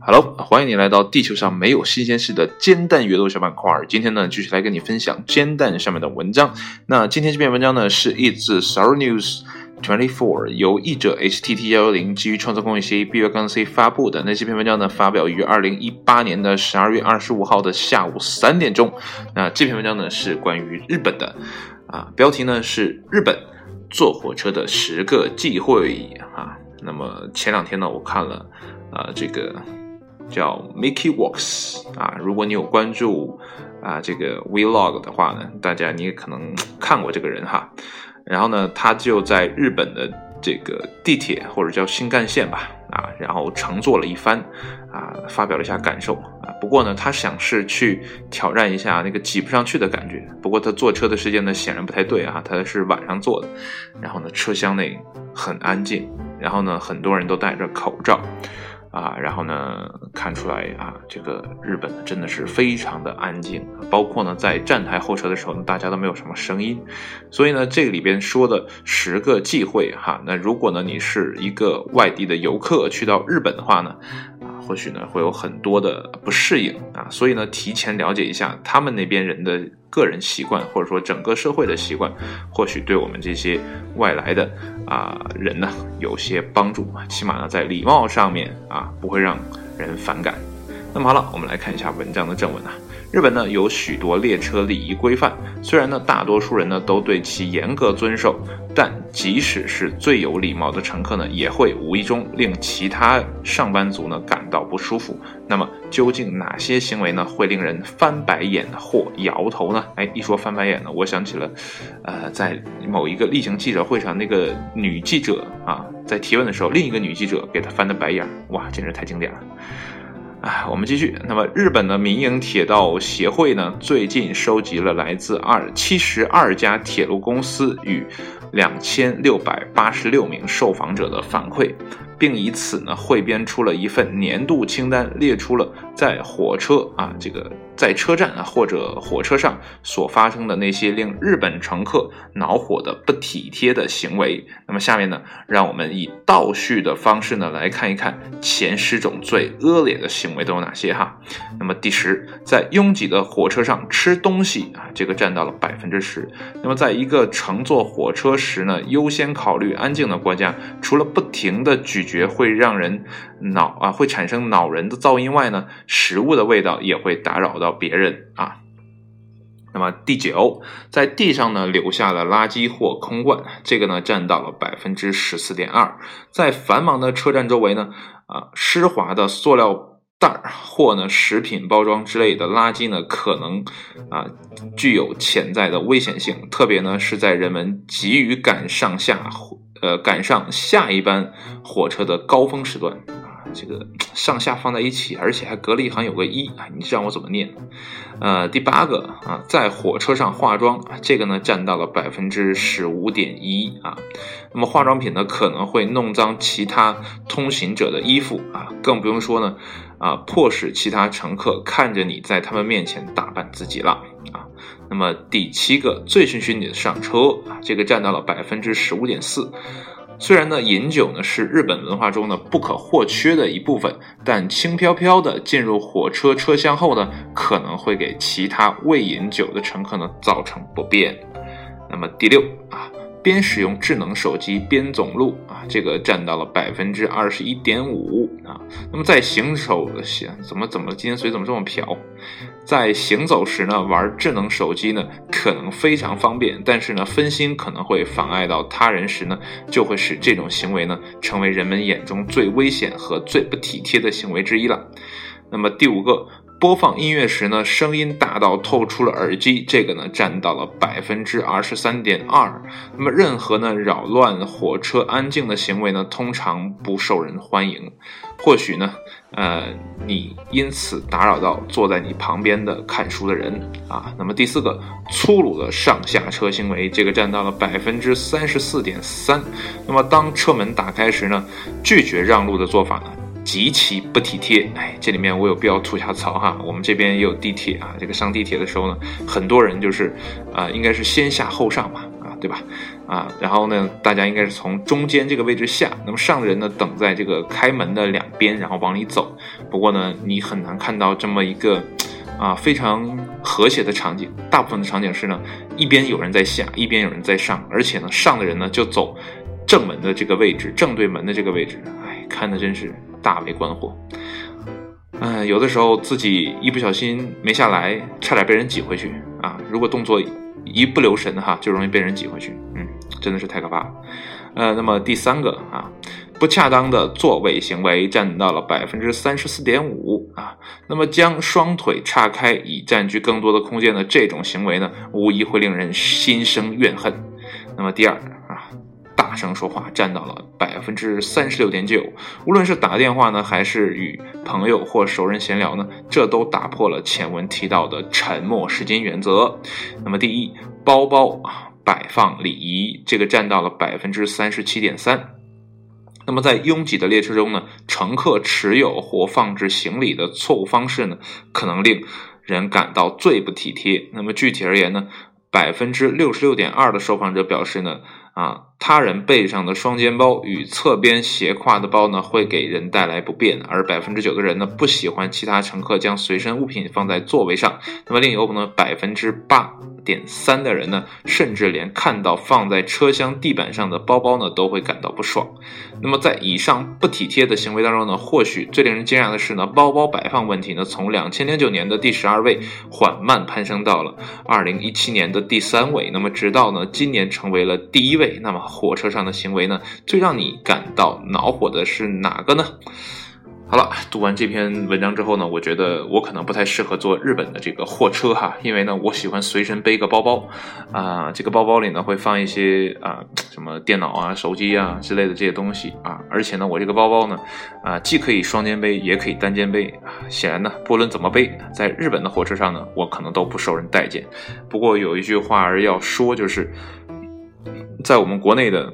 Hello，欢迎你来到地球上没有新鲜事的煎蛋阅读小板块。今天呢，继续来跟你分享煎蛋上面的文章。那今天这篇文章呢，是 It's Sorrow News Twenty Four 由译者 HTT 幺幺零基于创作公益协议 B 杠 C 发布的。那这篇文章呢，发表于二零一八年的十二月二十五号的下午三点钟。那这篇文章呢，是关于日本的，啊，标题呢是日本坐火车的十个忌讳啊。那么前两天呢，我看了，啊，这个。叫 Mickey Walks 啊，如果你有关注啊这个 Vlog 的话呢，大家你也可能看过这个人哈。然后呢，他就在日本的这个地铁或者叫新干线吧啊，然后乘坐了一番啊，发表了一下感受啊。不过呢，他想是去挑战一下那个挤不上去的感觉。不过他坐车的时间呢，显然不太对啊，他是晚上坐的。然后呢，车厢内很安静，然后呢，很多人都戴着口罩。啊，然后呢，看出来啊，这个日本真的是非常的安静，包括呢在站台候车的时候呢，大家都没有什么声音，所以呢，这里边说的十个忌讳哈，那如果呢你是一个外地的游客去到日本的话呢，或许呢会有很多的不适应啊，所以呢提前了解一下他们那边人的。个人习惯，或者说整个社会的习惯，或许对我们这些外来的啊人呢有些帮助，起码呢在礼貌上面啊不会让人反感。那么好了，我们来看一下文章的正文啊。日本呢有许多列车礼仪规范，虽然呢大多数人呢都对其严格遵守，但即使是最有礼貌的乘客呢，也会无意中令其他上班族呢感到不舒服。那么究竟哪些行为呢会令人翻白眼或摇头呢？哎，一说翻白眼呢，我想起了，呃，在某一个例行记者会上，那个女记者啊在提问的时候，另一个女记者给她翻的白眼，哇，简直太经典了。啊，我们继续。那么，日本的民营铁道协会呢，最近收集了来自二七十二家铁路公司与两千六百八十六名受访者的反馈。并以此呢汇编出了一份年度清单，列出了在火车啊这个在车站啊或者火车上所发生的那些令日本乘客恼火的不体贴的行为。那么下面呢，让我们以倒叙的方式呢来看一看前十种最恶劣的行为都有哪些哈。那么第十，在拥挤的火车上吃东西啊，这个占到了百分之十。那么在一个乘坐火车时呢，优先考虑安静的国家，除了不停的咀。嚼会让人恼啊，会产生恼人的噪音外呢，食物的味道也会打扰到别人啊。那么第九，在地上呢留下了垃圾或空罐，这个呢占到了百分之十四点二。在繁忙的车站周围呢，啊，湿滑的塑料袋儿或呢食品包装之类的垃圾呢，可能啊具有潜在的危险性，特别呢是在人们急于赶上下。呃，赶上下一班火车的高峰时段啊，这个上下放在一起，而且还隔了一行有个一啊，你让我怎么念？呃，第八个啊，在火车上化妆，这个呢占到了百分之十五点一啊。那么化妆品呢可能会弄脏其他通行者的衣服啊，更不用说呢啊，迫使其他乘客看着你在他们面前打扮自己了啊。那么第七个，醉醺醺的上车啊，这个占到了百分之十五点四。虽然呢，饮酒呢是日本文化中呢不可或缺的一部分，但轻飘飘的进入火车车厢后呢，可能会给其他未饮酒的乘客呢造成不便。那么第六啊。边使用智能手机边走路啊，这个占到了百分之二十一点五啊。那么在行走行怎么怎么今天嘴怎么这么瓢？在行走时呢，玩智能手机呢可能非常方便，但是呢分心可能会妨碍到他人时呢，就会使这种行为呢成为人们眼中最危险和最不体贴的行为之一了。那么第五个。播放音乐时呢，声音大到透出了耳机，这个呢占到了百分之二十三点二。那么任何呢扰乱火车安静的行为呢，通常不受人欢迎。或许呢，呃，你因此打扰到坐在你旁边的看书的人啊。那么第四个，粗鲁的上下车行为，这个占到了百分之三十四点三。那么当车门打开时呢，拒绝让路的做法呢？极其不体贴，哎，这里面我有必要吐下槽哈。我们这边也有地铁啊，这个上地铁的时候呢，很多人就是，啊，应该是先下后上嘛，啊，对吧？啊，然后呢，大家应该是从中间这个位置下，那么上的人呢等在这个开门的两边，然后往里走。不过呢，你很难看到这么一个啊非常和谐的场景。大部分的场景是呢，一边有人在下，一边有人在上，而且呢，上的人呢就走正门的这个位置，正对门的这个位置。哎，看的真是大为关火。嗯，有的时候自己一不小心没下来，差点被人挤回去啊！如果动作一不留神哈，就容易被人挤回去。嗯，真的是太可怕了。呃，那么第三个啊，不恰当的座位行为占到了百分之三十四点五啊。那么将双腿岔开以占据更多的空间的这种行为呢，无疑会令人心生怨恨。那么第二。大声说话占到了百分之三十六点九，无论是打电话呢，还是与朋友或熟人闲聊呢，这都打破了前文提到的沉默是金原则。那么第一，包包摆放礼仪，这个占到了百分之三十七点三。那么在拥挤的列车中呢，乘客持有或放置行李的错误方式呢，可能令人感到最不体贴。那么具体而言呢，百分之六十六点二的受访者表示呢。啊，他人背上的双肩包与侧边斜挎的包呢，会给人带来不便。而百分之九的人呢，不喜欢其他乘客将随身物品放在座位上。那么另一部分呢，百分之八点三的人呢，甚至连看到放在车厢地板上的包包呢，都会感到不爽。那么在以上不体贴的行为当中呢，或许最令人惊讶的是呢，包包摆放问题呢，从两千零九年的第十二位缓慢攀升到了二零一七年的第三位。那么直到呢，今年成为了第一位。那么火车上的行为呢？最让你感到恼火的是哪个呢？好了，读完这篇文章之后呢，我觉得我可能不太适合坐日本的这个货车哈，因为呢，我喜欢随身背个包包啊，这个包包里呢会放一些啊什么电脑啊、手机啊之类的这些东西啊，而且呢，我这个包包呢啊既可以双肩背，也可以单肩背啊。显然呢，不论怎么背，在日本的火车上呢，我可能都不受人待见。不过有一句话儿要说，就是。在我们国内的，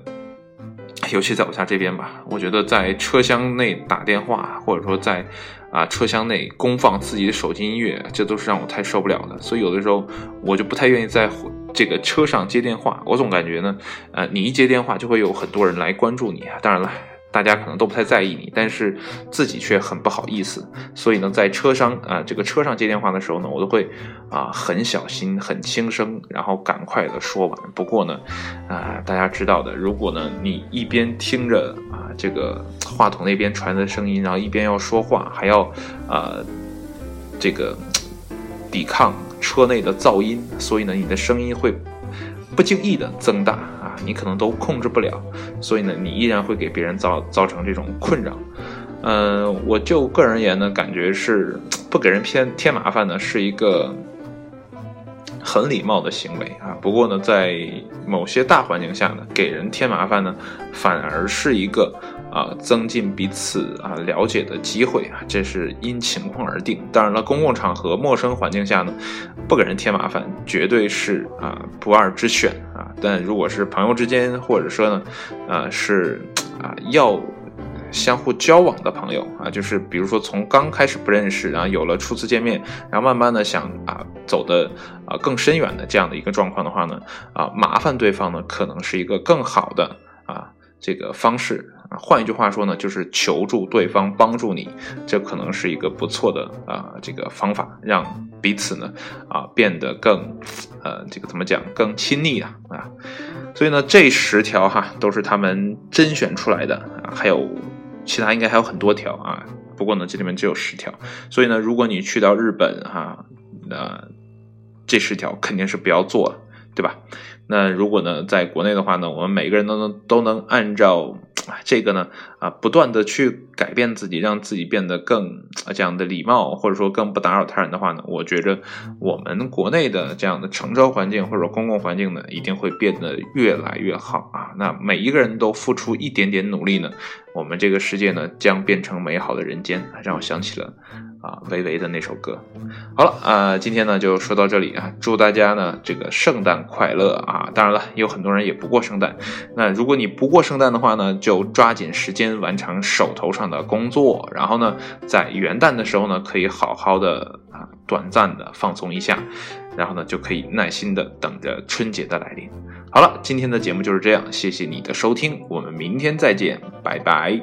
尤其在我家这边吧，我觉得在车厢内打电话，或者说在啊车厢内公放自己的手机音乐，这都是让我太受不了的。所以有的时候我就不太愿意在这个车上接电话。我总感觉呢，呃，你一接电话就会有很多人来关注你啊。当然了。大家可能都不太在意你，但是自己却很不好意思。所以呢，在车上啊，这个车上接电话的时候呢，我都会啊很小心、很轻声，然后赶快的说完。不过呢，啊，大家知道的，如果呢你一边听着啊这个话筒那边传的声音，然后一边要说话，还要啊这个抵抗车内的噪音，所以呢，你的声音会不经意的增大啊。你可能都控制不了，所以呢，你依然会给别人造造成这种困扰。嗯，我就个人而言呢，感觉是不给人添添麻烦呢，是一个很礼貌的行为啊。不过呢，在某些大环境下呢，给人添麻烦呢，反而是一个。啊，增进彼此啊了解的机会啊，这是因情况而定。当然了，公共场合、陌生环境下呢，不给人添麻烦，绝对是啊不二之选啊。但如果是朋友之间，或者说呢，啊是啊要相互交往的朋友啊，就是比如说从刚开始不认识，然后有了初次见面，然后慢慢的想啊走的啊更深远的这样的一个状况的话呢，啊麻烦对方呢，可能是一个更好的啊这个方式。啊，换一句话说呢，就是求助对方帮助你，这可能是一个不错的啊这个方法，让彼此呢啊变得更呃这个怎么讲更亲密啊啊，所以呢这十条哈都是他们甄选出来的啊，还有其他应该还有很多条啊，不过呢这里面只有十条，所以呢如果你去到日本哈，那这十条肯定是不要做了，对吧？那如果呢在国内的话呢，我们每个人都能都能按照。这个呢，啊，不断的去改变自己，让自己变得更这样的礼貌，或者说更不打扰他人的话呢，我觉着我们国内的这样的乘车环境或者公共环境呢，一定会变得越来越好啊。那每一个人都付出一点点努力呢，我们这个世界呢，将变成美好的人间。让我想起了。啊，维维的那首歌，好了啊，今天呢就说到这里啊，祝大家呢这个圣诞快乐啊！当然了，有很多人也不过圣诞，那如果你不过圣诞的话呢，就抓紧时间完成手头上的工作，然后呢，在元旦的时候呢，可以好好的啊，短暂的放松一下，然后呢，就可以耐心的等着春节的来临。好了今天的节目就是这样谢谢你的收听我们明天再见拜拜。